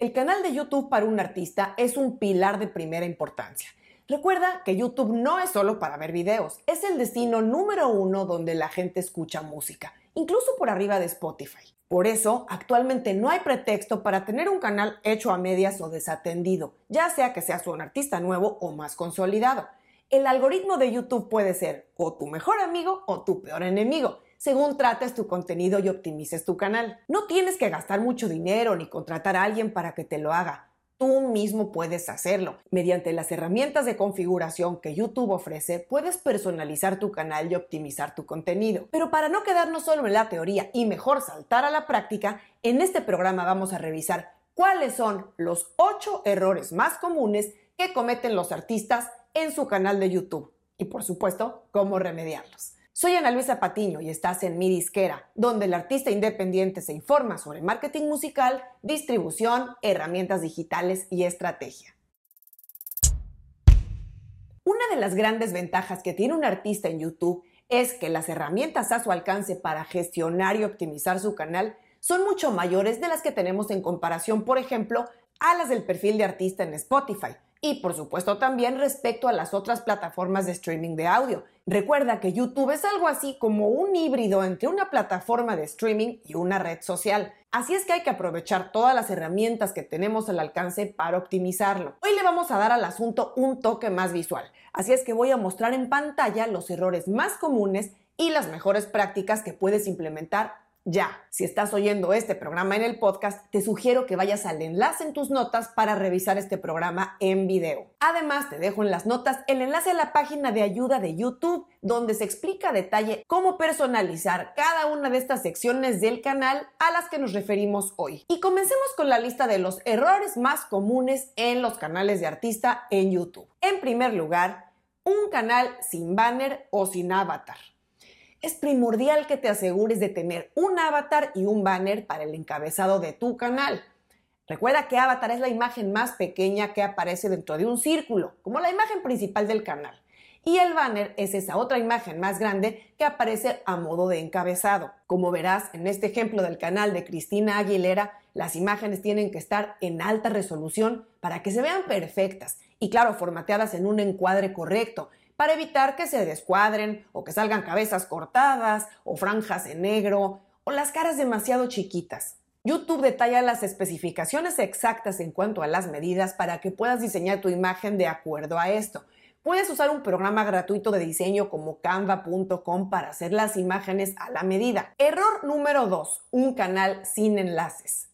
El canal de YouTube para un artista es un pilar de primera importancia. Recuerda que YouTube no es solo para ver videos, es el destino número uno donde la gente escucha música, incluso por arriba de Spotify. Por eso, actualmente no hay pretexto para tener un canal hecho a medias o desatendido, ya sea que seas un artista nuevo o más consolidado. El algoritmo de YouTube puede ser o tu mejor amigo o tu peor enemigo según trates tu contenido y optimices tu canal. No tienes que gastar mucho dinero ni contratar a alguien para que te lo haga. Tú mismo puedes hacerlo. Mediante las herramientas de configuración que YouTube ofrece, puedes personalizar tu canal y optimizar tu contenido. Pero para no quedarnos solo en la teoría y mejor saltar a la práctica, en este programa vamos a revisar cuáles son los 8 errores más comunes que cometen los artistas en su canal de YouTube. Y por supuesto, cómo remediarlos. Soy Ana Luisa Patiño y estás en Mi Disquera, donde el artista independiente se informa sobre marketing musical, distribución, herramientas digitales y estrategia. Una de las grandes ventajas que tiene un artista en YouTube es que las herramientas a su alcance para gestionar y optimizar su canal son mucho mayores de las que tenemos en comparación, por ejemplo, a las del perfil de artista en Spotify, y por supuesto también respecto a las otras plataformas de streaming de audio. Recuerda que YouTube es algo así como un híbrido entre una plataforma de streaming y una red social. Así es que hay que aprovechar todas las herramientas que tenemos al alcance para optimizarlo. Hoy le vamos a dar al asunto un toque más visual. Así es que voy a mostrar en pantalla los errores más comunes y las mejores prácticas que puedes implementar ya. Si estás oyendo este programa en el podcast, te sugiero que vayas al enlace en tus notas para revisar este programa en video. Además, te dejo en las notas el enlace a la página de ayuda de YouTube, donde se explica a detalle cómo personalizar cada una de estas secciones del canal a las que nos referimos hoy. Y comencemos con la lista de los errores más comunes en los canales de artista en YouTube. En primer lugar, un canal sin banner o sin avatar es primordial que te asegures de tener un avatar y un banner para el encabezado de tu canal. Recuerda que avatar es la imagen más pequeña que aparece dentro de un círculo, como la imagen principal del canal. Y el banner es esa otra imagen más grande que aparece a modo de encabezado. Como verás en este ejemplo del canal de Cristina Aguilera, las imágenes tienen que estar en alta resolución para que se vean perfectas y claro, formateadas en un encuadre correcto, para evitar que se descuadren o que salgan cabezas cortadas o franjas en negro o las caras demasiado chiquitas. YouTube detalla las especificaciones exactas en cuanto a las medidas para que puedas diseñar tu imagen de acuerdo a esto. Puedes usar un programa gratuito de diseño como canva.com para hacer las imágenes a la medida. Error número 2. Un canal sin enlaces.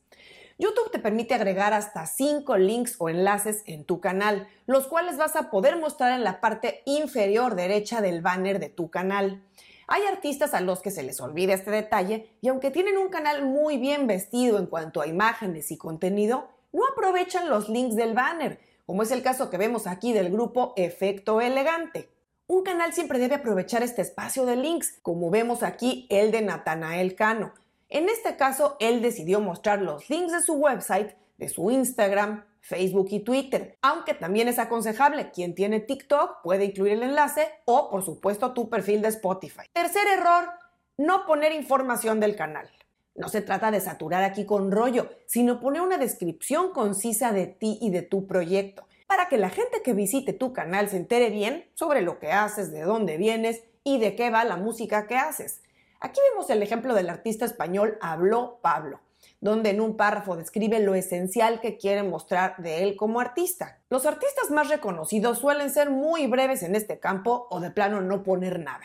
YouTube te permite agregar hasta 5 links o enlaces en tu canal, los cuales vas a poder mostrar en la parte inferior derecha del banner de tu canal. Hay artistas a los que se les olvida este detalle y aunque tienen un canal muy bien vestido en cuanto a imágenes y contenido, no aprovechan los links del banner, como es el caso que vemos aquí del grupo Efecto Elegante. Un canal siempre debe aprovechar este espacio de links, como vemos aquí el de Natanael Cano, en este caso, él decidió mostrar los links de su website, de su Instagram, Facebook y Twitter, aunque también es aconsejable quien tiene TikTok puede incluir el enlace o por supuesto tu perfil de Spotify. Tercer error, no poner información del canal. No se trata de saturar aquí con rollo, sino poner una descripción concisa de ti y de tu proyecto, para que la gente que visite tu canal se entere bien sobre lo que haces, de dónde vienes y de qué va la música que haces. Aquí vemos el ejemplo del artista español Habló Pablo, donde en un párrafo describe lo esencial que quiere mostrar de él como artista. Los artistas más reconocidos suelen ser muy breves en este campo o de plano no poner nada.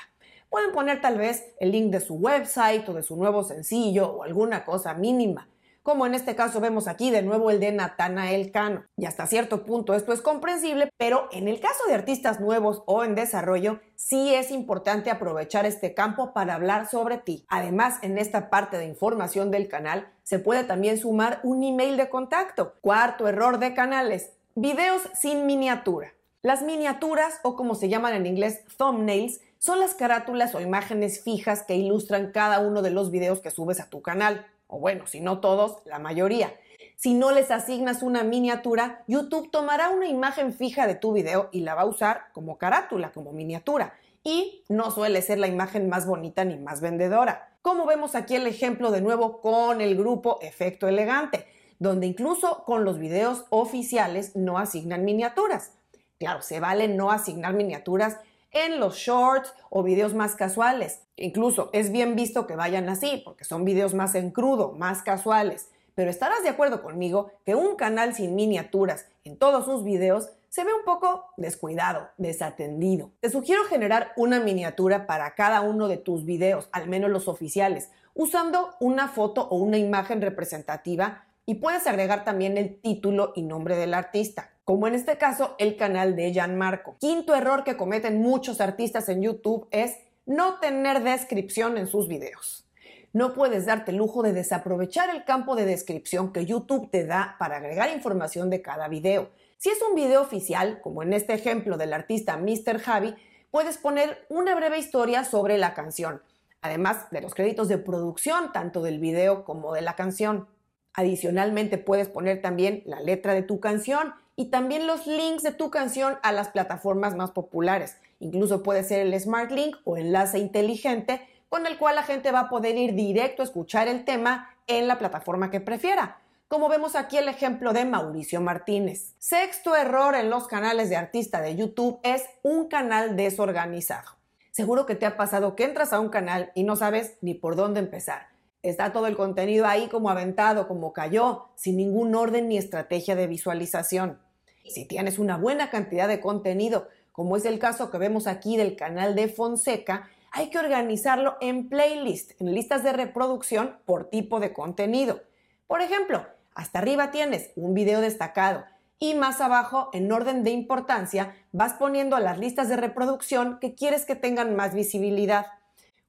Pueden poner tal vez el link de su website o de su nuevo sencillo o alguna cosa mínima como en este caso vemos aquí de nuevo el de Natanael Cano. Y hasta cierto punto esto es comprensible, pero en el caso de artistas nuevos o en desarrollo, sí es importante aprovechar este campo para hablar sobre ti. Además, en esta parte de información del canal se puede también sumar un email de contacto. Cuarto error de canales, videos sin miniatura. Las miniaturas, o como se llaman en inglés thumbnails, son las carátulas o imágenes fijas que ilustran cada uno de los videos que subes a tu canal o bueno, si no todos, la mayoría. Si no les asignas una miniatura, YouTube tomará una imagen fija de tu video y la va a usar como carátula, como miniatura. Y no suele ser la imagen más bonita ni más vendedora. Como vemos aquí el ejemplo de nuevo con el grupo Efecto Elegante. donde incluso con los videos oficiales no asignan miniaturas. Claro, se vale no asignar miniaturas en los shorts o videos más casuales. Incluso es bien visto que vayan así, porque son videos más en crudo, más casuales. Pero estarás de acuerdo conmigo que un canal sin miniaturas en todos sus videos se ve un poco descuidado, desatendido. Te sugiero generar una miniatura para cada uno de tus videos, al menos los oficiales, usando una foto o una imagen representativa y puedes agregar también el título y nombre del artista como en este caso el canal de Gianmarco. Quinto error que cometen muchos artistas en YouTube es no tener descripción en sus videos. No puedes darte el lujo de desaprovechar el campo de descripción que YouTube te da para agregar información de cada video. Si es un video oficial, como en este ejemplo del artista Mr. Javi, puedes poner una breve historia sobre la canción, además de los créditos de producción tanto del video como de la canción. Adicionalmente puedes poner también la letra de tu canción y también los links de tu canción a las plataformas más populares. Incluso puede ser el Smart Link o enlace inteligente con el cual la gente va a poder ir directo a escuchar el tema en la plataforma que prefiera. Como vemos aquí el ejemplo de Mauricio Martínez. Sexto error en los canales de artista de YouTube es un canal desorganizado. Seguro que te ha pasado que entras a un canal y no sabes ni por dónde empezar. Está todo el contenido ahí como aventado, como cayó, sin ningún orden ni estrategia de visualización. Si tienes una buena cantidad de contenido, como es el caso que vemos aquí del canal de Fonseca, hay que organizarlo en playlist, en listas de reproducción por tipo de contenido. Por ejemplo, hasta arriba tienes un video destacado y más abajo, en orden de importancia, vas poniendo las listas de reproducción que quieres que tengan más visibilidad.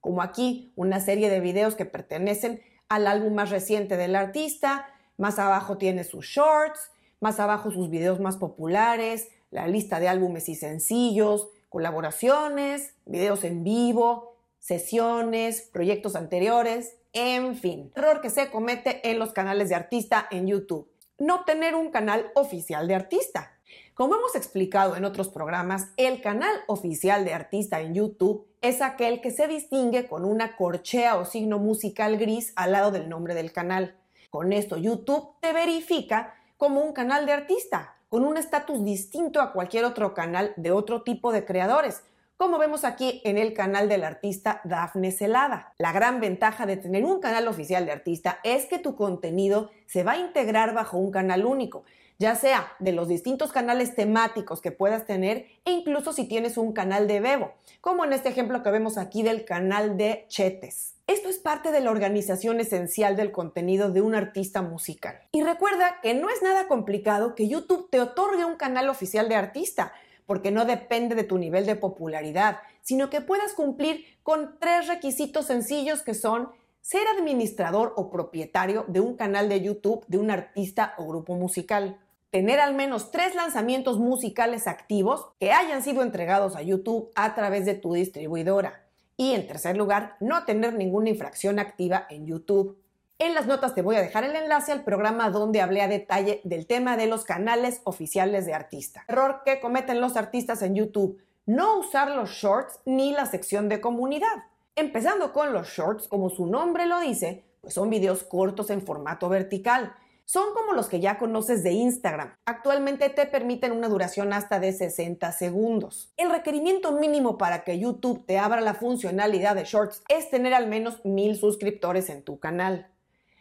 Como aquí, una serie de videos que pertenecen al álbum más reciente del artista, más abajo tienes sus shorts, más abajo sus videos más populares, la lista de álbumes y sencillos, colaboraciones, videos en vivo, sesiones, proyectos anteriores, en fin. Error que se comete en los canales de artista en YouTube. No tener un canal oficial de artista. Como hemos explicado en otros programas, el canal oficial de artista en YouTube es aquel que se distingue con una corchea o signo musical gris al lado del nombre del canal. Con esto YouTube te verifica como un canal de artista, con un estatus distinto a cualquier otro canal de otro tipo de creadores, como vemos aquí en el canal del artista Dafne Celada. La gran ventaja de tener un canal oficial de artista es que tu contenido se va a integrar bajo un canal único, ya sea de los distintos canales temáticos que puedas tener e incluso si tienes un canal de Bebo, como en este ejemplo que vemos aquí del canal de Chetes. Esto es parte de la organización esencial del contenido de un artista musical. Y recuerda que no es nada complicado que YouTube te otorgue un canal oficial de artista, porque no depende de tu nivel de popularidad, sino que puedas cumplir con tres requisitos sencillos que son ser administrador o propietario de un canal de YouTube de un artista o grupo musical, tener al menos tres lanzamientos musicales activos que hayan sido entregados a YouTube a través de tu distribuidora, y en tercer lugar, no tener ninguna infracción activa en YouTube. En las notas te voy a dejar el enlace al programa donde hablé a detalle del tema de los canales oficiales de artista. Error que cometen los artistas en YouTube, no usar los shorts ni la sección de comunidad. Empezando con los shorts, como su nombre lo dice, pues son videos cortos en formato vertical son como los que ya conoces de Instagram. Actualmente te permiten una duración hasta de 60 segundos. El requerimiento mínimo para que YouTube te abra la funcionalidad de Shorts es tener al menos mil suscriptores en tu canal.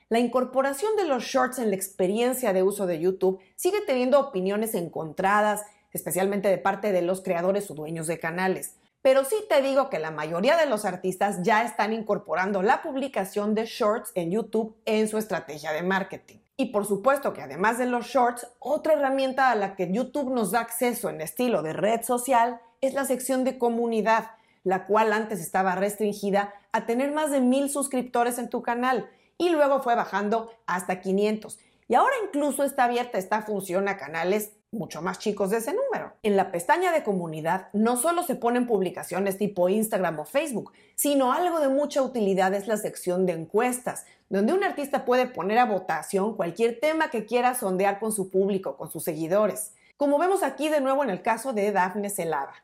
La incorporación de los shorts en la experiencia de uso de YouTube sigue teniendo opiniones encontradas, especialmente de parte de los creadores o dueños de canales. Pero sí te digo que la mayoría de los artistas ya están incorporando la publicación de shorts en YouTube en su estrategia de marketing. Y por supuesto que además de los shorts, otra herramienta a la que YouTube nos da acceso en estilo de red social es la sección de comunidad, la cual antes estaba restringida a tener más de mil suscriptores en tu canal y luego fue bajando hasta 500. Y ahora incluso está abierta esta función a canales mucho más chicos de ese número. En la pestaña de comunidad no solo se ponen publicaciones tipo Instagram o Facebook, sino algo de mucha utilidad es la sección de encuestas, donde un artista puede poner a votación cualquier tema que quiera sondear con su público, con sus seguidores, como vemos aquí de nuevo en el caso de Daphne Celada.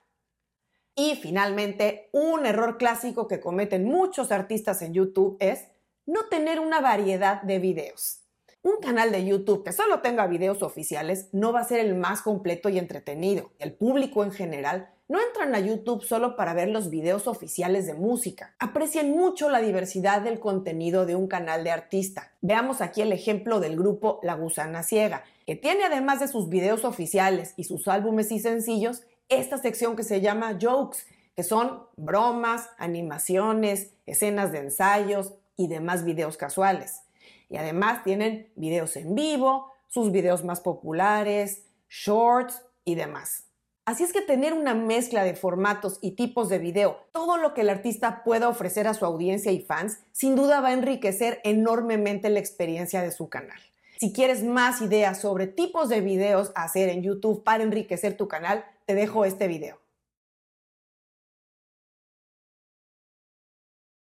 Y finalmente, un error clásico que cometen muchos artistas en YouTube es no tener una variedad de videos. Un canal de YouTube que solo tenga videos oficiales no va a ser el más completo y entretenido. El público en general no entran a YouTube solo para ver los videos oficiales de música. Aprecien mucho la diversidad del contenido de un canal de artista. Veamos aquí el ejemplo del grupo La Gusana Ciega, que tiene además de sus videos oficiales y sus álbumes y sencillos, esta sección que se llama Jokes, que son bromas, animaciones, escenas de ensayos y demás videos casuales. Y además tienen videos en vivo, sus videos más populares, shorts y demás. Así es que tener una mezcla de formatos y tipos de video, todo lo que el artista pueda ofrecer a su audiencia y fans, sin duda va a enriquecer enormemente la experiencia de su canal. Si quieres más ideas sobre tipos de videos a hacer en YouTube para enriquecer tu canal, te dejo este video.